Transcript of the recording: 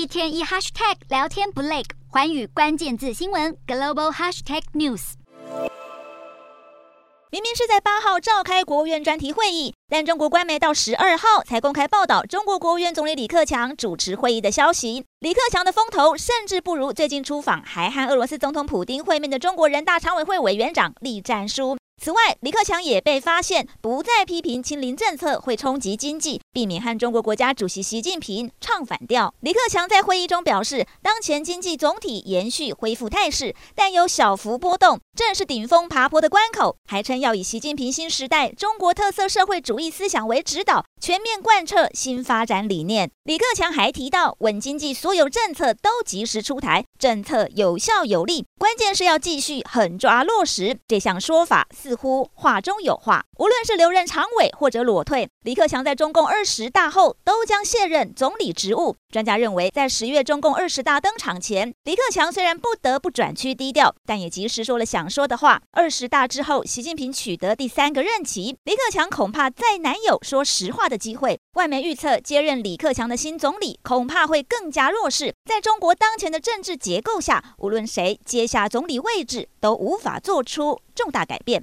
一天一 hashtag 聊天不累，寰宇关键字新闻 global hashtag news。明明是在八号召开国务院专题会议，但中国官媒到十二号才公开报道中国国务院总理李克强主持会议的消息。李克强的风头甚至不如最近出访还和俄罗斯总统普丁会面的中国人大常委会委员长栗战书。此外，李克强也被发现不再批评清零政策会冲击经济，避免和中国国家主席习近平唱反调。李克强在会议中表示，当前经济总体延续恢复态势，但有小幅波动，正是顶峰爬坡的关口。还称要以习近平新时代中国特色社会主义思想为指导，全面贯彻新发展理念。李克强还提到，稳经济所有政策都及时出台，政策有效有力，关键是要继续狠抓落实。这项说法似乎话中有话。无论是留任常委或者裸退，李克强在中共二二十大后都将卸任总理职务。专家认为，在十月中共二十大登场前，李克强虽然不得不转趋低调，但也及时说了想说的话。二十大之后，习近平取得第三个任期，李克强恐怕再难有说实话的机会。外媒预测，接任李克强的新总理恐怕会更加弱势。在中国当前的政治结构下，无论谁接下总理位置，都无法做出重大改变。